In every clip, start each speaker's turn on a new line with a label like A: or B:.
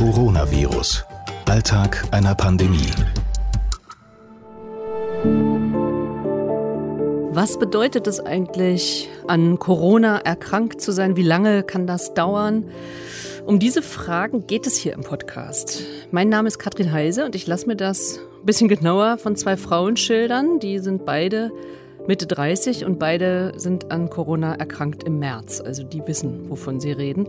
A: Coronavirus. Alltag einer Pandemie.
B: Was bedeutet es eigentlich, an Corona erkrankt zu sein? Wie lange kann das dauern? Um diese Fragen geht es hier im Podcast. Mein Name ist Katrin Heise und ich lasse mir das ein bisschen genauer von zwei Frauen schildern. Die sind beide Mitte 30 und beide sind an Corona erkrankt im März. Also die wissen, wovon sie reden.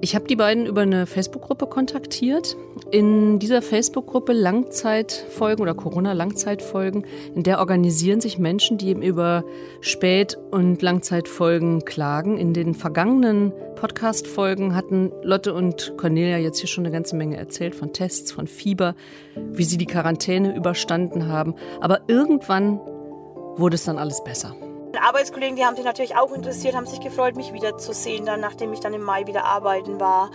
B: Ich habe die beiden über eine Facebook-Gruppe kontaktiert. In dieser Facebook-Gruppe Langzeitfolgen oder Corona-Langzeitfolgen, in der organisieren sich Menschen, die eben über Spät- und Langzeitfolgen klagen. In den vergangenen Podcast-Folgen hatten Lotte und Cornelia jetzt hier schon eine ganze Menge erzählt von Tests, von Fieber, wie sie die Quarantäne überstanden haben. Aber irgendwann wurde es dann alles besser.
C: Arbeitskollegen, die haben sich natürlich auch interessiert, haben sich gefreut, mich wiederzusehen, dann, nachdem ich dann im Mai wieder arbeiten war.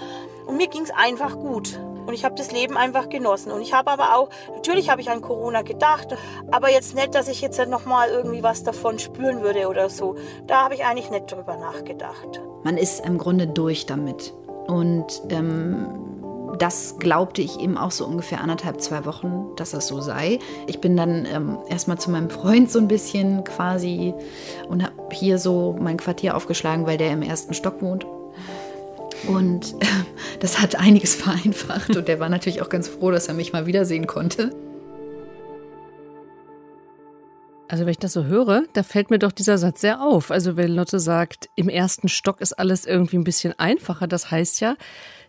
C: Und mir ging es einfach gut. Und ich habe das Leben einfach genossen. Und ich habe aber auch, natürlich habe ich an Corona gedacht, aber jetzt nicht, dass ich jetzt nochmal irgendwie was davon spüren würde oder so. Da habe ich eigentlich nicht drüber nachgedacht.
D: Man ist im Grunde durch damit. Und ähm, das glaubte ich eben auch so ungefähr anderthalb, zwei Wochen, dass das so sei. Ich bin dann ähm, erstmal zu meinem Freund so ein bisschen quasi und habe hier so mein Quartier aufgeschlagen, weil der im ersten Stock wohnt. Und äh, das hat einiges vereinfacht und der war natürlich auch ganz froh, dass er mich mal wiedersehen konnte.
B: Also wenn ich das so höre, da fällt mir doch dieser Satz sehr auf. Also wenn Lotte sagt, im ersten Stock ist alles irgendwie ein bisschen einfacher, das heißt ja,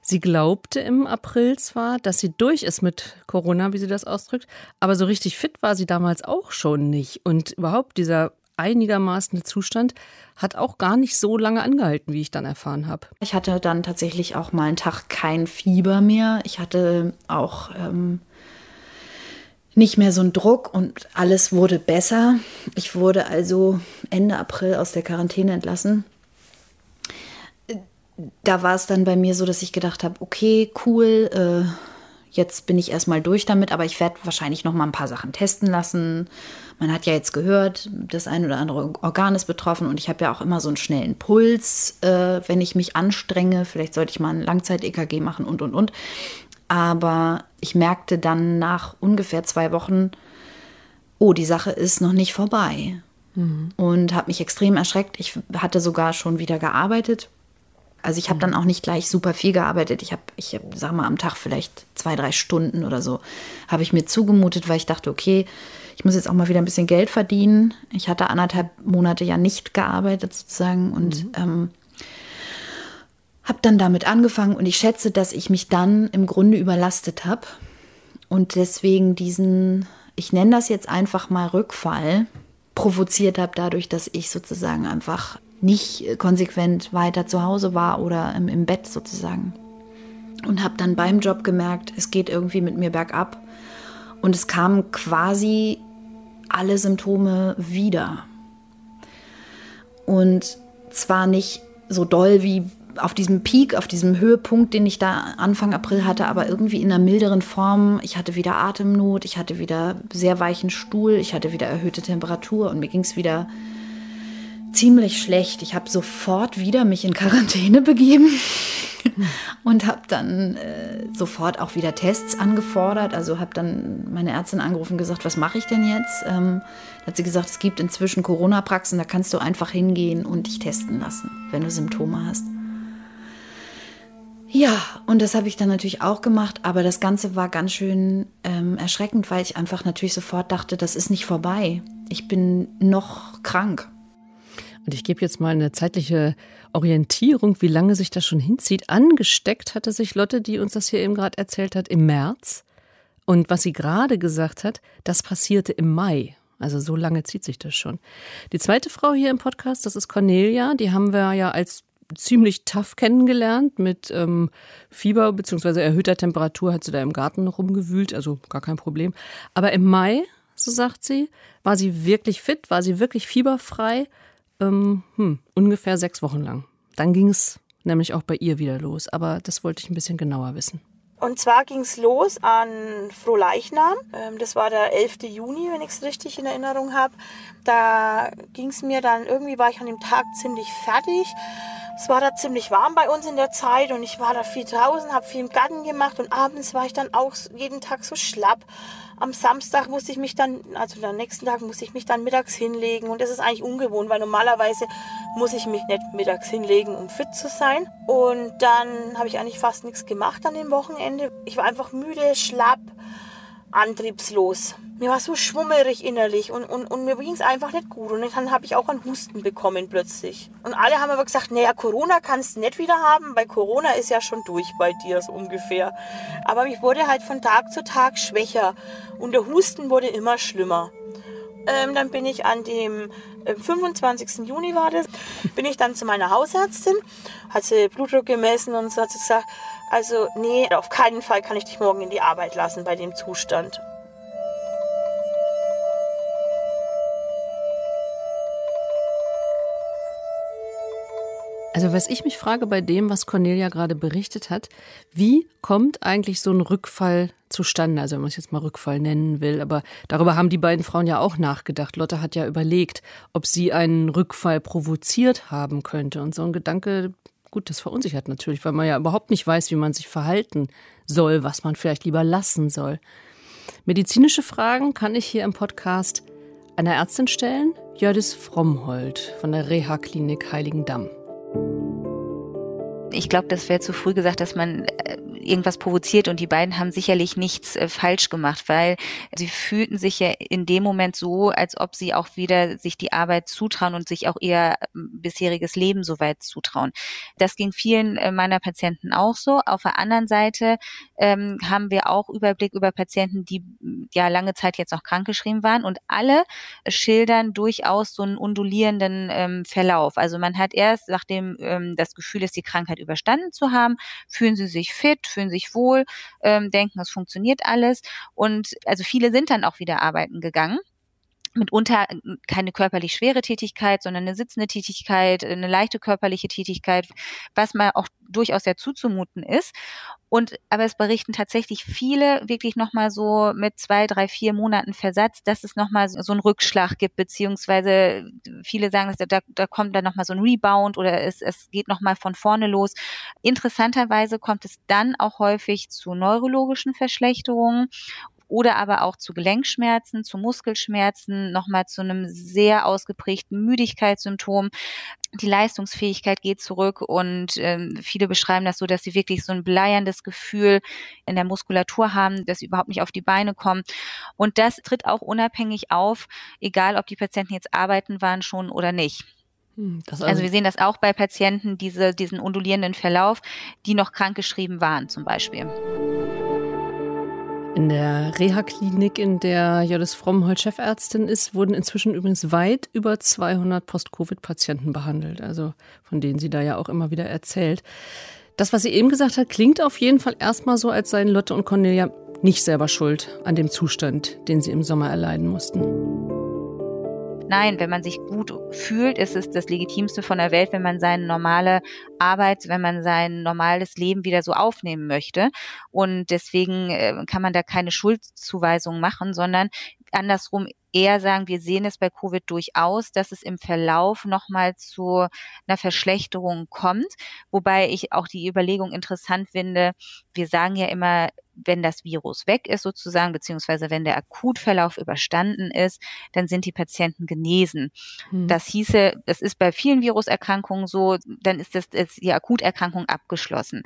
B: Sie glaubte im April zwar, dass sie durch ist mit Corona, wie sie das ausdrückt, aber so richtig fit war sie damals auch schon nicht. Und überhaupt dieser einigermaßen Zustand hat auch gar nicht so lange angehalten, wie ich dann erfahren habe.
D: Ich hatte dann tatsächlich auch mal einen Tag kein Fieber mehr. Ich hatte auch ähm, nicht mehr so einen Druck und alles wurde besser. Ich wurde also Ende April aus der Quarantäne entlassen da war es dann bei mir so, dass ich gedacht habe, okay, cool, äh, jetzt bin ich erstmal durch damit, aber ich werde wahrscheinlich noch mal ein paar Sachen testen lassen. Man hat ja jetzt gehört, das ein oder andere Organ ist betroffen und ich habe ja auch immer so einen schnellen Puls, äh, wenn ich mich anstrenge. Vielleicht sollte ich mal ein Langzeit-EKG machen und und und. Aber ich merkte dann nach ungefähr zwei Wochen, oh, die Sache ist noch nicht vorbei. Mhm. Und habe mich extrem erschreckt. Ich hatte sogar schon wieder gearbeitet also ich habe dann auch nicht gleich super viel gearbeitet. Ich habe, ich hab, sag mal, am Tag vielleicht zwei, drei Stunden oder so, habe ich mir zugemutet, weil ich dachte, okay, ich muss jetzt auch mal wieder ein bisschen Geld verdienen. Ich hatte anderthalb Monate ja nicht gearbeitet sozusagen und mhm. ähm, habe dann damit angefangen und ich schätze, dass ich mich dann im Grunde überlastet habe und deswegen diesen, ich nenne das jetzt einfach mal Rückfall, provoziert habe dadurch, dass ich sozusagen einfach nicht konsequent weiter zu Hause war oder im, im Bett sozusagen. Und habe dann beim Job gemerkt, es geht irgendwie mit mir bergab. Und es kamen quasi alle Symptome wieder. Und zwar nicht so doll wie auf diesem Peak, auf diesem Höhepunkt, den ich da Anfang April hatte, aber irgendwie in einer milderen Form. Ich hatte wieder Atemnot, ich hatte wieder sehr weichen Stuhl, ich hatte wieder erhöhte Temperatur und mir ging es wieder ziemlich schlecht. Ich habe sofort wieder mich in Quarantäne begeben und habe dann äh, sofort auch wieder Tests angefordert. Also habe dann meine Ärztin angerufen und gesagt, was mache ich denn jetzt? Ähm, hat sie gesagt, es gibt inzwischen Corona-Praxen, da kannst du einfach hingehen und dich testen lassen, wenn du Symptome hast. Ja, und das habe ich dann natürlich auch gemacht, aber das Ganze war ganz schön ähm, erschreckend, weil ich einfach natürlich sofort dachte, das ist nicht vorbei. Ich bin noch krank.
B: Und ich gebe jetzt mal eine zeitliche Orientierung, wie lange sich das schon hinzieht. Angesteckt hatte sich Lotte, die uns das hier eben gerade erzählt hat, im März. Und was sie gerade gesagt hat, das passierte im Mai. Also so lange zieht sich das schon. Die zweite Frau hier im Podcast, das ist Cornelia. Die haben wir ja als ziemlich tough kennengelernt. Mit ähm, Fieber bzw. erhöhter Temperatur hat sie da im Garten noch rumgewühlt, also gar kein Problem. Aber im Mai, so sagt sie, war sie wirklich fit, war sie wirklich fieberfrei ähm, hm, ungefähr sechs Wochen lang. Dann ging es nämlich auch bei ihr wieder los. Aber das wollte ich ein bisschen genauer wissen.
C: Und zwar ging es los an Frohleichnam. Ähm, das war der 11. Juni, wenn ich es richtig in Erinnerung habe. Da ging es mir dann, irgendwie war ich an dem Tag ziemlich fertig. Es war da ziemlich warm bei uns in der Zeit und ich war da viel draußen, habe viel im Garten gemacht und abends war ich dann auch jeden Tag so schlapp. Am Samstag musste ich mich dann, also am nächsten Tag musste ich mich dann mittags hinlegen und das ist eigentlich ungewohnt, weil normalerweise muss ich mich nicht mittags hinlegen, um fit zu sein. Und dann habe ich eigentlich fast nichts gemacht an dem Wochenende. Ich war einfach müde, schlapp, antriebslos. Mir war so schwummerig innerlich und, und, und mir ging es einfach nicht gut. Und dann habe ich auch einen Husten bekommen plötzlich. Und alle haben aber gesagt, naja, Corona kannst du nicht wieder haben, weil Corona ist ja schon durch bei dir, so ungefähr. Aber ich wurde halt von Tag zu Tag schwächer und der Husten wurde immer schlimmer. Ähm, dann bin ich an dem äh, 25. Juni war das, bin ich dann zu meiner Hausärztin, hat sie Blutdruck gemessen und so hat sie gesagt, also nee, auf keinen Fall kann ich dich morgen in die Arbeit lassen bei dem Zustand.
B: Also was ich mich frage bei dem, was Cornelia gerade berichtet hat, wie kommt eigentlich so ein Rückfall zustande? Also wenn man es jetzt mal Rückfall nennen will, aber darüber haben die beiden Frauen ja auch nachgedacht. Lotte hat ja überlegt, ob sie einen Rückfall provoziert haben könnte. Und so ein Gedanke, gut, das verunsichert natürlich, weil man ja überhaupt nicht weiß, wie man sich verhalten soll, was man vielleicht lieber lassen soll. Medizinische Fragen kann ich hier im Podcast einer Ärztin stellen, Jördis Frommhold von der Reha-Klinik Heiligendamm.
E: Ich glaube, das wäre zu früh gesagt, dass man äh, irgendwas provoziert und die beiden haben sicherlich nichts äh, falsch gemacht, weil sie fühlten sich ja in dem Moment so, als ob sie auch wieder sich die Arbeit zutrauen und sich auch ihr ähm, bisheriges Leben soweit zutrauen. Das ging vielen äh, meiner Patienten auch so. Auf der anderen Seite ähm, haben wir auch Überblick über Patienten, die ja lange Zeit jetzt noch krankgeschrieben waren und alle schildern durchaus so einen undulierenden ähm, Verlauf. Also man hat erst, nachdem ähm, das Gefühl ist, die Krankheit überstanden zu haben, fühlen sie sich fit, fühlen sich wohl, ähm, denken, es funktioniert alles. Und also viele sind dann auch wieder arbeiten gegangen mitunter keine körperlich schwere Tätigkeit, sondern eine sitzende Tätigkeit, eine leichte körperliche Tätigkeit, was mal auch durchaus sehr zuzumuten ist. Und aber es berichten tatsächlich viele wirklich nochmal so mit zwei, drei, vier Monaten Versatz, dass es nochmal so einen Rückschlag gibt, beziehungsweise viele sagen, dass da, da kommt dann nochmal so ein Rebound oder es, es geht nochmal von vorne los. Interessanterweise kommt es dann auch häufig zu neurologischen Verschlechterungen oder aber auch zu Gelenkschmerzen, zu Muskelschmerzen, nochmal zu einem sehr ausgeprägten Müdigkeitssymptom. Die Leistungsfähigkeit geht zurück und ähm, viele beschreiben das so, dass sie wirklich so ein bleierndes Gefühl in der Muskulatur haben, dass sie überhaupt nicht auf die Beine kommen. Und das tritt auch unabhängig auf, egal ob die Patienten jetzt arbeiten waren schon oder nicht. Hm, also, also, wir sehen das auch bei Patienten, diese, diesen undulierenden Verlauf, die noch krankgeschrieben waren zum Beispiel.
B: In der Reha-Klinik, in der Jodis Frommhold Chefärztin ist, wurden inzwischen übrigens weit über 200 Post-Covid-Patienten behandelt, also von denen sie da ja auch immer wieder erzählt. Das, was sie eben gesagt hat, klingt auf jeden Fall erstmal so, als seien Lotte und Cornelia nicht selber schuld an dem Zustand, den sie im Sommer erleiden mussten.
E: Nein, wenn man sich gut fühlt, ist es das Legitimste von der Welt, wenn man seine normale Arbeit, wenn man sein normales Leben wieder so aufnehmen möchte. Und deswegen äh, kann man da keine Schuldzuweisung machen, sondern andersrum eher sagen, wir sehen es bei Covid durchaus, dass es im Verlauf nochmal zu einer Verschlechterung kommt. Wobei ich auch die Überlegung interessant finde. Wir sagen ja immer, wenn das Virus weg ist sozusagen, beziehungsweise wenn der Akutverlauf überstanden ist, dann sind die Patienten genesen. Hm. Das hieße, es ist bei vielen Viruserkrankungen so, dann ist das, ist die Akuterkrankung abgeschlossen.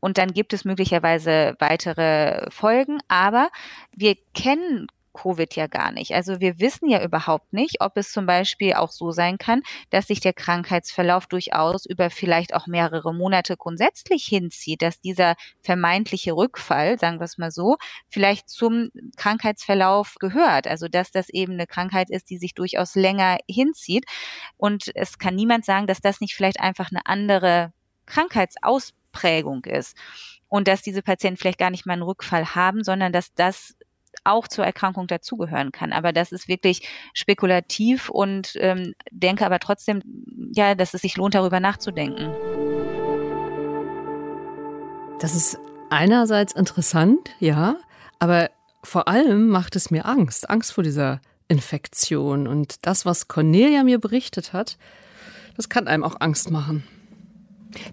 E: Und dann gibt es möglicherweise weitere Folgen, aber wir kennen Covid ja gar nicht. Also wir wissen ja überhaupt nicht, ob es zum Beispiel auch so sein kann, dass sich der Krankheitsverlauf durchaus über vielleicht auch mehrere Monate grundsätzlich hinzieht, dass dieser vermeintliche Rückfall, sagen wir es mal so, vielleicht zum Krankheitsverlauf gehört. Also dass das eben eine Krankheit ist, die sich durchaus länger hinzieht. Und es kann niemand sagen, dass das nicht vielleicht einfach eine andere Krankheitsausprägung ist und dass diese Patienten vielleicht gar nicht mal einen Rückfall haben, sondern dass das auch zur Erkrankung dazugehören kann. Aber das ist wirklich spekulativ und ähm, denke aber trotzdem, ja, dass es sich lohnt, darüber nachzudenken.
B: Das ist einerseits interessant, ja, aber vor allem macht es mir Angst, Angst vor dieser Infektion. Und das, was Cornelia mir berichtet hat, das kann einem auch Angst machen.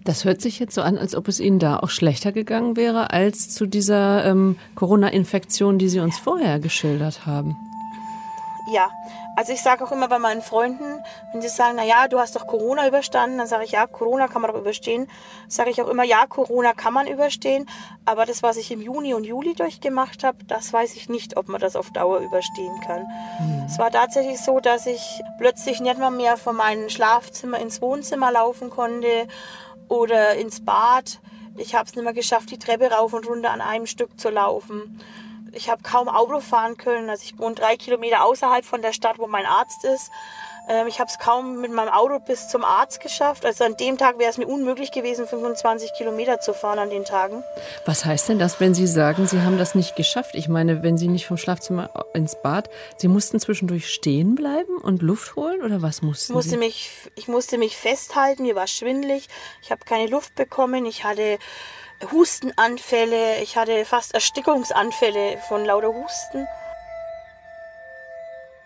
B: Das hört sich jetzt so an, als ob es Ihnen da auch schlechter gegangen wäre als zu dieser ähm, Corona-Infektion, die Sie uns vorher geschildert haben.
C: Ja, also ich sage auch immer bei meinen Freunden, wenn sie sagen, na ja, du hast doch Corona überstanden, dann sage ich, ja, Corona kann man doch überstehen. Sage ich auch immer, ja, Corona kann man überstehen, aber das, was ich im Juni und Juli durchgemacht habe, das weiß ich nicht, ob man das auf Dauer überstehen kann. Mhm. Es war tatsächlich so, dass ich plötzlich nicht mal mehr von meinem Schlafzimmer ins Wohnzimmer laufen konnte oder ins Bad. Ich habe es nicht mehr geschafft, die Treppe rauf und runter an einem Stück zu laufen. Ich habe kaum Auto fahren können. Also ich wohne drei Kilometer außerhalb von der Stadt, wo mein Arzt ist. Ähm, ich habe es kaum mit meinem Auto bis zum Arzt geschafft. Also an dem Tag wäre es mir unmöglich gewesen, 25 Kilometer zu fahren an den Tagen.
B: Was heißt denn das, wenn Sie sagen, Sie haben das nicht geschafft? Ich meine, wenn Sie nicht vom Schlafzimmer ins Bad, Sie mussten zwischendurch stehen bleiben und Luft holen oder was mussten
C: ich musste
B: Sie?
C: Mich, ich musste mich festhalten, mir war schwindlig, ich habe keine Luft bekommen, ich hatte Hustenanfälle, ich hatte fast Erstickungsanfälle von lauter Husten.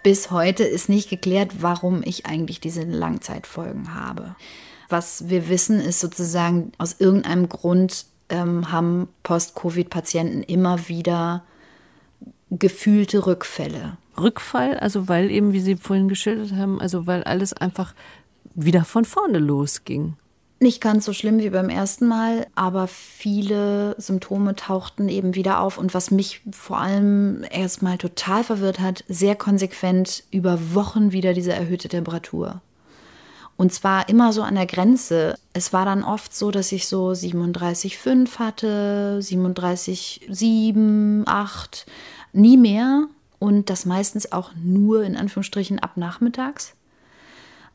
D: Bis heute ist nicht geklärt, warum ich eigentlich diese Langzeitfolgen habe. Was wir wissen, ist sozusagen, aus irgendeinem Grund ähm, haben Post-Covid-Patienten immer wieder gefühlte Rückfälle.
B: Rückfall, also weil eben, wie Sie vorhin geschildert haben, also weil alles einfach wieder von vorne losging.
D: Nicht ganz so schlimm wie beim ersten Mal, aber viele Symptome tauchten eben wieder auf. Und was mich vor allem erstmal total verwirrt hat, sehr konsequent über Wochen wieder diese erhöhte Temperatur. Und zwar immer so an der Grenze. Es war dann oft so, dass ich so 37,5 hatte, 37,7, 8, nie mehr. Und das meistens auch nur in Anführungsstrichen ab nachmittags.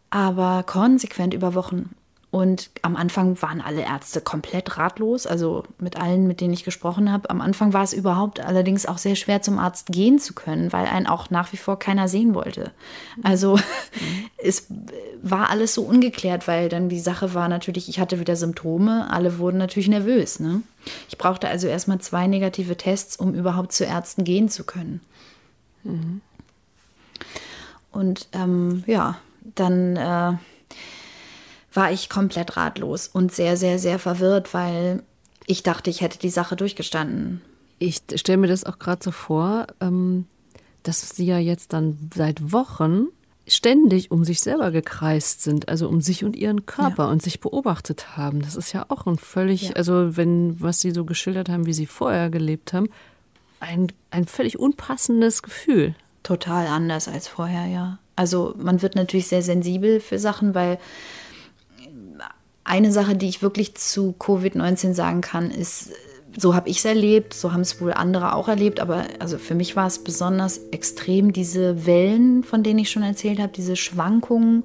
D: Aber konsequent über Wochen. Und am Anfang waren alle Ärzte komplett ratlos, also mit allen, mit denen ich gesprochen habe. Am Anfang war es überhaupt allerdings auch sehr schwer, zum Arzt gehen zu können, weil einen auch nach wie vor keiner sehen wollte. Also mhm. es war alles so ungeklärt, weil dann die Sache war natürlich, ich hatte wieder Symptome, alle wurden natürlich nervös. Ne? Ich brauchte also erstmal zwei negative Tests, um überhaupt zu Ärzten gehen zu können. Mhm. Und ähm, ja, dann. Äh, war ich komplett ratlos und sehr, sehr, sehr verwirrt, weil ich dachte, ich hätte die Sache durchgestanden.
B: Ich stelle mir das auch gerade so vor, ähm, dass Sie ja jetzt dann seit Wochen ständig um sich selber gekreist sind, also um sich und ihren Körper ja. und sich beobachtet haben. Das ist ja auch ein völlig, ja. also wenn, was Sie so geschildert haben, wie Sie vorher gelebt haben, ein, ein völlig unpassendes Gefühl.
D: Total anders als vorher, ja. Also man wird natürlich sehr sensibel für Sachen, weil eine Sache, die ich wirklich zu Covid-19 sagen kann, ist, so habe ich es erlebt, so haben es wohl andere auch erlebt, aber also für mich war es besonders extrem, diese Wellen, von denen ich schon erzählt habe, diese Schwankungen.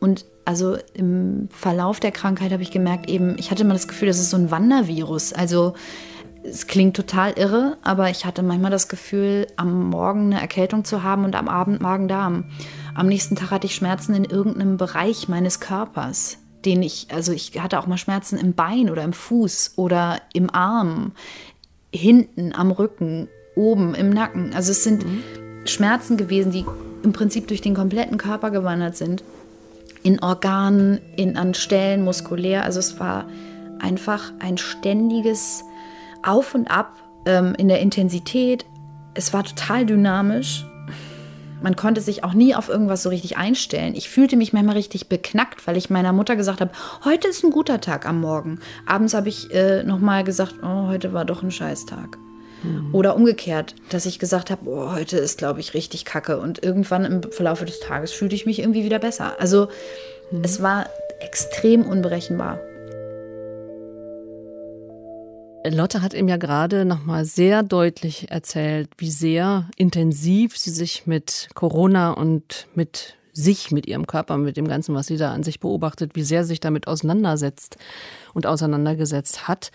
D: Und also im Verlauf der Krankheit habe ich gemerkt, eben, ich hatte mal das Gefühl, das ist so ein Wandervirus. Also es klingt total irre, aber ich hatte manchmal das Gefühl, am Morgen eine Erkältung zu haben und am Abend Magen-Darm. Am nächsten Tag hatte ich Schmerzen in irgendeinem Bereich meines Körpers den ich, also ich hatte auch mal Schmerzen im Bein oder im Fuß oder im Arm, hinten am Rücken, oben im Nacken. Also es sind mhm. Schmerzen gewesen, die im Prinzip durch den kompletten Körper gewandert sind. In Organen, in, an Stellen, muskulär. Also es war einfach ein ständiges Auf und Ab ähm, in der Intensität. Es war total dynamisch man konnte sich auch nie auf irgendwas so richtig einstellen. Ich fühlte mich manchmal richtig beknackt, weil ich meiner Mutter gesagt habe, heute ist ein guter Tag am Morgen. Abends habe ich äh, nochmal gesagt, oh, heute war doch ein Scheißtag. Mhm. Oder umgekehrt, dass ich gesagt habe, oh, heute ist, glaube ich, richtig kacke. Und irgendwann im Verlauf des Tages fühlte ich mich irgendwie wieder besser. Also mhm. es war extrem unberechenbar.
B: Lotte hat ihm ja gerade nochmal sehr deutlich erzählt, wie sehr intensiv sie sich mit Corona und mit sich, mit ihrem Körper, mit dem Ganzen, was sie da an sich beobachtet, wie sehr sie sich damit auseinandersetzt und auseinandergesetzt hat.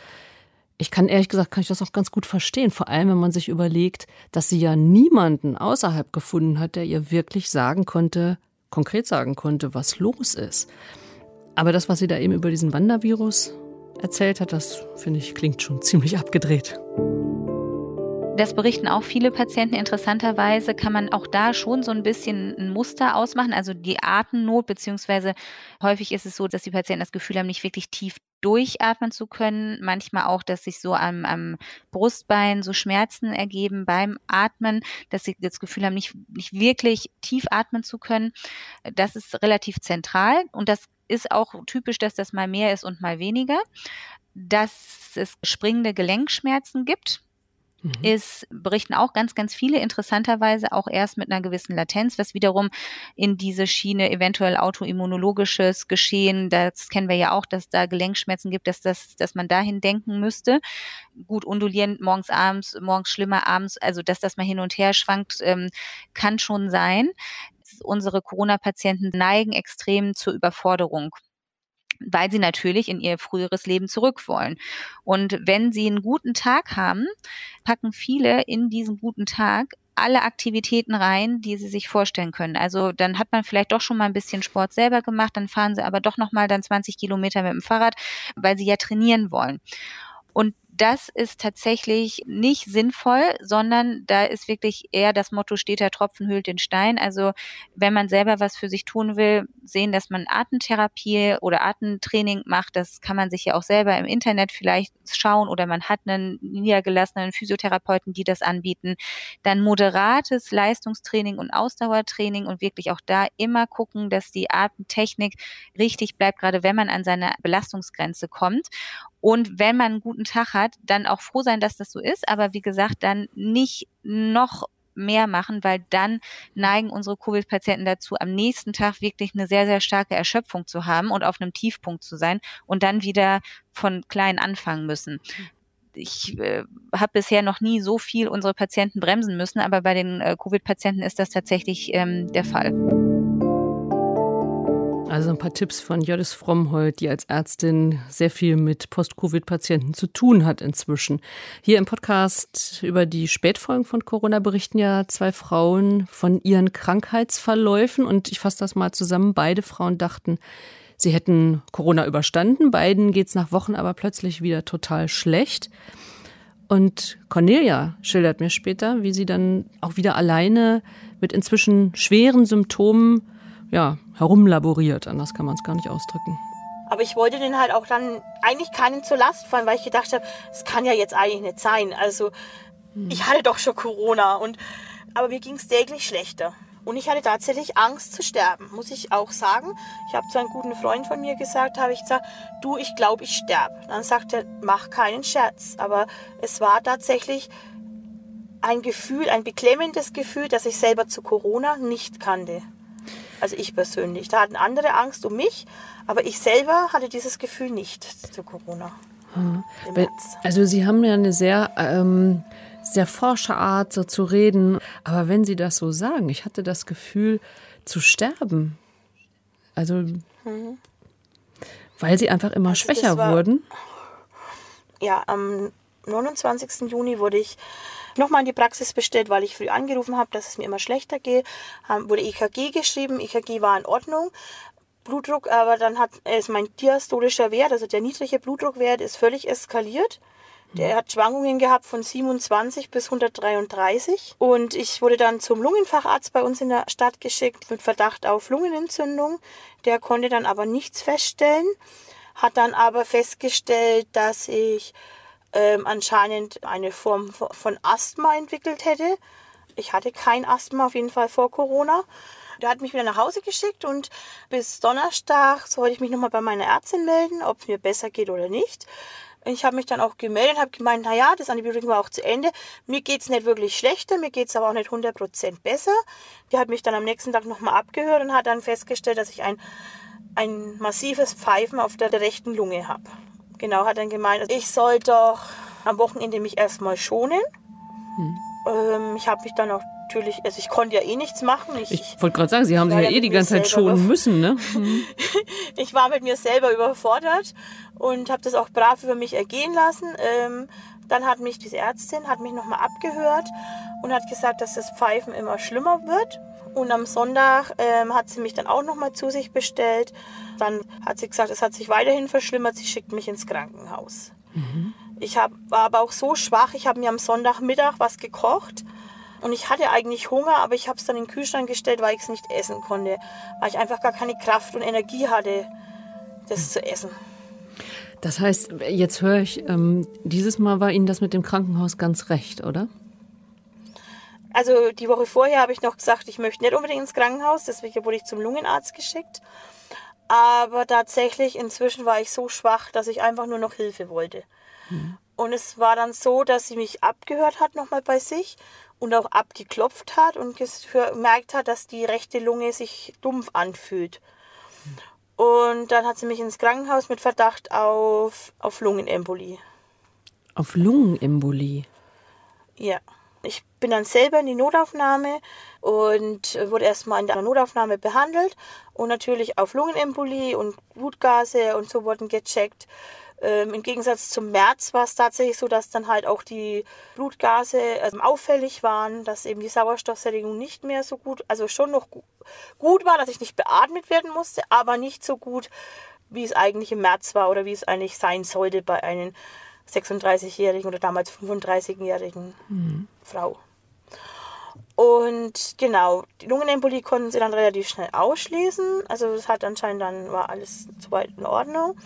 B: Ich kann ehrlich gesagt, kann ich das auch ganz gut verstehen, vor allem wenn man sich überlegt, dass sie ja niemanden außerhalb gefunden hat, der ihr wirklich sagen konnte, konkret sagen konnte, was los ist. Aber das, was sie da eben über diesen Wandervirus erzählt hat, das finde ich klingt schon ziemlich abgedreht.
E: Das berichten auch viele Patienten. Interessanterweise kann man auch da schon so ein bisschen ein Muster ausmachen. Also die Atemnot, beziehungsweise häufig ist es so, dass die Patienten das Gefühl haben, nicht wirklich tief durchatmen zu können. Manchmal auch, dass sich so am, am Brustbein so Schmerzen ergeben beim Atmen, dass sie das Gefühl haben, nicht, nicht wirklich tief atmen zu können. Das ist relativ zentral und das ist auch typisch, dass das mal mehr ist und mal weniger. Dass es springende Gelenkschmerzen gibt, Mhm. ist, berichten auch ganz, ganz viele interessanterweise auch erst mit einer gewissen Latenz, was wiederum in diese Schiene eventuell autoimmunologisches Geschehen, das kennen wir ja auch, dass da Gelenkschmerzen gibt, dass das, dass man dahin denken müsste. Gut undulierend morgens, abends, morgens schlimmer, abends, also dass das mal hin und her schwankt, ähm, kann schon sein. Unsere Corona-Patienten neigen extrem zur Überforderung weil sie natürlich in ihr früheres Leben zurück wollen. Und wenn sie einen guten Tag haben, packen viele in diesen guten Tag alle Aktivitäten rein, die sie sich vorstellen können. Also dann hat man vielleicht doch schon mal ein bisschen Sport selber gemacht, dann fahren sie aber doch noch mal dann 20 Kilometer mit dem Fahrrad, weil sie ja trainieren wollen. Und das ist tatsächlich nicht sinnvoll, sondern da ist wirklich eher das Motto, steht der Tropfen hüllt den Stein. Also wenn man selber was für sich tun will, sehen, dass man Atemtherapie oder Atemtraining macht, das kann man sich ja auch selber im Internet vielleicht schauen oder man hat einen niedergelassenen Physiotherapeuten, die das anbieten. Dann moderates Leistungstraining und Ausdauertraining und wirklich auch da immer gucken, dass die Atemtechnik richtig bleibt, gerade wenn man an seine Belastungsgrenze kommt. Und wenn man einen guten Tag hat, dann auch froh sein, dass das so ist. Aber wie gesagt, dann nicht noch mehr machen, weil dann neigen unsere Covid-Patienten dazu, am nächsten Tag wirklich eine sehr, sehr starke Erschöpfung zu haben und auf einem Tiefpunkt zu sein und dann wieder von klein anfangen müssen. Ich äh, habe bisher noch nie so viel unsere Patienten bremsen müssen, aber bei den äh, Covid-Patienten ist das tatsächlich ähm, der Fall.
B: Also ein paar Tipps von Jodis Frommholt, die als Ärztin sehr viel mit Post-Covid-Patienten zu tun hat inzwischen. Hier im Podcast über die Spätfolgen von Corona berichten ja zwei Frauen von ihren Krankheitsverläufen und ich fasse das mal zusammen. Beide Frauen dachten, sie hätten Corona überstanden. Beiden geht es nach Wochen aber plötzlich wieder total schlecht. Und Cornelia schildert mir später, wie sie dann auch wieder alleine mit inzwischen schweren Symptomen ja, herumlaboriert. Anders kann man es gar nicht ausdrücken.
C: Aber ich wollte den halt auch dann eigentlich keinen zur Last fallen, weil ich gedacht habe, es kann ja jetzt eigentlich nicht sein. Also hm. ich hatte doch schon Corona und aber mir ging es täglich schlechter. Und ich hatte tatsächlich Angst zu sterben, muss ich auch sagen. Ich habe zu einem guten Freund von mir gesagt, habe ich gesagt, du, ich glaube, ich sterbe. Dann sagt er, mach keinen Scherz. Aber es war tatsächlich ein Gefühl, ein beklemmendes Gefühl, das ich selber zu Corona nicht kannte. Also ich persönlich. Da hatten andere Angst um mich, aber ich selber hatte dieses Gefühl nicht zu Corona.
B: Hm. Also Sie haben ja eine sehr, ähm, sehr forsche Art, so zu reden. Aber wenn Sie das so sagen, ich hatte das Gefühl zu sterben. Also, mhm. weil Sie einfach immer also schwächer war, wurden.
C: Ja, am 29. Juni wurde ich nochmal in die Praxis bestellt, weil ich früh angerufen habe, dass es mir immer schlechter geht. wurde EKG geschrieben, EKG war in Ordnung. Blutdruck, aber dann hat ist mein diastolischer Wert, also der niedrige Blutdruckwert, ist völlig eskaliert. Der hat Schwankungen gehabt von 27 bis 133. Und ich wurde dann zum Lungenfacharzt bei uns in der Stadt geschickt mit Verdacht auf Lungenentzündung. Der konnte dann aber nichts feststellen, hat dann aber festgestellt, dass ich ähm, anscheinend eine Form von Asthma entwickelt hätte. Ich hatte kein Asthma auf jeden Fall vor Corona. Der hat mich wieder nach Hause geschickt und bis Donnerstag sollte ich mich nochmal bei meiner Ärztin melden, ob es mir besser geht oder nicht. Ich habe mich dann auch gemeldet, habe gemeint, naja, das Antibiotikum war auch zu Ende. Mir geht es nicht wirklich schlechter, mir geht es aber auch nicht 100% besser. Die hat mich dann am nächsten Tag nochmal abgehört und hat dann festgestellt, dass ich ein, ein massives Pfeifen auf der rechten Lunge habe. Genau, hat dann gemeint, ich soll doch am Wochenende mich erstmal schonen. Hm. Ähm, ich habe mich dann auch natürlich, also ich konnte ja eh nichts machen.
B: Ich, ich wollte gerade sagen, Sie haben sich ja eh die ganze Zeit schonen müssen, ne?
C: Hm. ich war mit mir selber überfordert und habe das auch brav über mich ergehen lassen. Ähm, dann hat mich diese Ärztin hat mich nochmal abgehört und hat gesagt, dass das Pfeifen immer schlimmer wird. Und am Sonntag ähm, hat sie mich dann auch nochmal zu sich bestellt. Dann hat sie gesagt, es hat sich weiterhin verschlimmert, sie schickt mich ins Krankenhaus. Mhm. Ich hab, war aber auch so schwach, ich habe mir am Sonntagmittag was gekocht und ich hatte eigentlich Hunger, aber ich habe es dann in den Kühlschrank gestellt, weil ich es nicht essen konnte, weil ich einfach gar keine Kraft und Energie hatte, das zu essen.
B: Das heißt, jetzt höre ich, ähm, dieses Mal war Ihnen das mit dem Krankenhaus ganz recht, oder?
C: Also die Woche vorher habe ich noch gesagt, ich möchte nicht unbedingt ins Krankenhaus, deswegen wurde ich zum Lungenarzt geschickt. Aber tatsächlich, inzwischen war ich so schwach, dass ich einfach nur noch Hilfe wollte. Mhm. Und es war dann so, dass sie mich abgehört hat nochmal bei sich und auch abgeklopft hat und gemerkt hat, dass die rechte Lunge sich dumpf anfühlt. Und dann hat sie mich ins Krankenhaus mit Verdacht auf, auf Lungenembolie.
B: Auf Lungenembolie?
C: Ja. Ich bin dann selber in die Notaufnahme und wurde erstmal in der Notaufnahme behandelt und natürlich auf Lungenembolie und Blutgase und so wurden gecheckt. Ähm, Im Gegensatz zum März war es tatsächlich so, dass dann halt auch die Blutgase also auffällig waren, dass eben die Sauerstoffsättigung nicht mehr so gut, also schon noch gut war, dass ich nicht beatmet werden musste, aber nicht so gut, wie es eigentlich im März war oder wie es eigentlich sein sollte bei einem 36-jährigen oder damals 35-jährigen mhm. Frau. Und genau, die Lungenembolie konnten sie dann relativ schnell ausschließen. Also das hat anscheinend dann war alles soweit in Ordnung.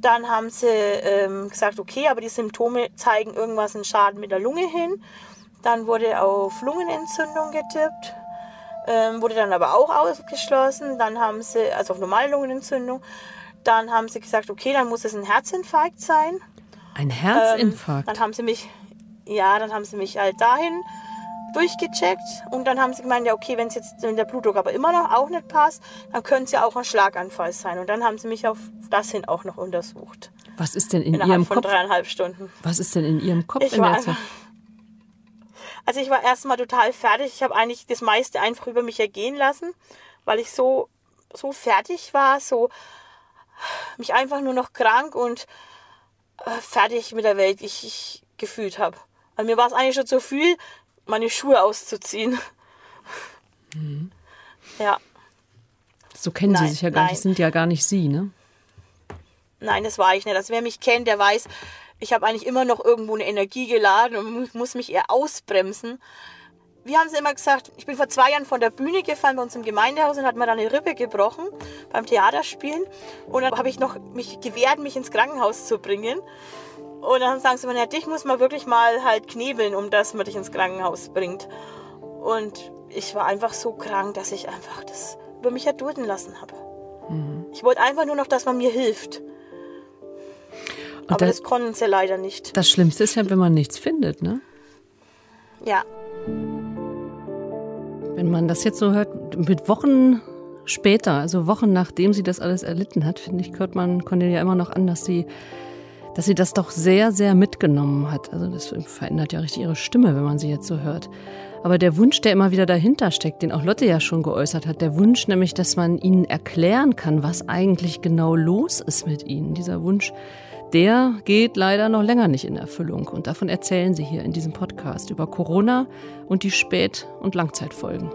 C: Dann haben sie ähm, gesagt, okay, aber die Symptome zeigen irgendwas einen Schaden mit der Lunge hin. Dann wurde auf Lungenentzündung getippt, ähm, wurde dann aber auch ausgeschlossen. Dann haben sie, also auf normale Lungenentzündung. Dann haben sie gesagt, okay, dann muss es ein Herzinfarkt sein.
B: Ein Herzinfarkt?
C: Ähm, dann haben sie mich, ja, dann haben sie mich halt dahin durchgecheckt und dann haben sie gemeint, ja okay, wenn es jetzt wenn der Blutdruck aber immer noch auch nicht passt, dann könnte es ja auch ein Schlaganfall sein. Und dann haben sie mich auf das hin auch noch untersucht.
B: Was ist denn in Ihrem
C: von
B: Kopf?
C: dreieinhalb Stunden.
B: Was ist denn in Ihrem Kopf
C: ich
B: in
C: war
B: der Zeit?
C: Also ich war erstmal total fertig. Ich habe eigentlich das meiste einfach über mich ergehen lassen, weil ich so so fertig war, so mich einfach nur noch krank und fertig mit der Welt ich, ich gefühlt habe. Also mir war es eigentlich schon zu viel, meine Schuhe auszuziehen. Mhm. Ja.
B: So kennen
C: nein,
B: Sie sich ja gar nicht. Das sind ja gar nicht Sie, ne?
C: Nein, das war ich nicht. Also wer mich kennt, der weiß, ich habe eigentlich immer noch irgendwo eine Energie geladen und muss mich eher ausbremsen. Wie haben sie immer gesagt, ich bin vor zwei Jahren von der Bühne gefallen bei uns im Gemeindehaus und hat mir dann eine Rippe gebrochen beim Theaterspielen. Und dann habe ich noch mich gewehrt, mich ins Krankenhaus zu bringen. Und dann sagen sie mir, ja, dich muss man wirklich mal halt knebeln, um dass man dich ins Krankenhaus bringt. Und ich war einfach so krank, dass ich einfach das über mich erdulden lassen habe. Mhm. Ich wollte einfach nur noch, dass man mir hilft. Und Aber das, das konnten sie leider nicht.
B: Das Schlimmste ist ja, wenn man nichts findet, ne?
C: Ja.
B: Wenn man das jetzt so hört, mit Wochen später, also Wochen nachdem sie das alles erlitten hat, finde ich, hört man Cornelia immer noch an, dass sie dass sie das doch sehr, sehr mitgenommen hat. Also das verändert ja richtig ihre Stimme, wenn man sie jetzt so hört. Aber der Wunsch, der immer wieder dahinter steckt, den auch Lotte ja schon geäußert hat, der Wunsch nämlich, dass man ihnen erklären kann, was eigentlich genau los ist mit ihnen, dieser Wunsch, der geht leider noch länger nicht in Erfüllung. Und davon erzählen sie hier in diesem Podcast über Corona und die Spät- und Langzeitfolgen.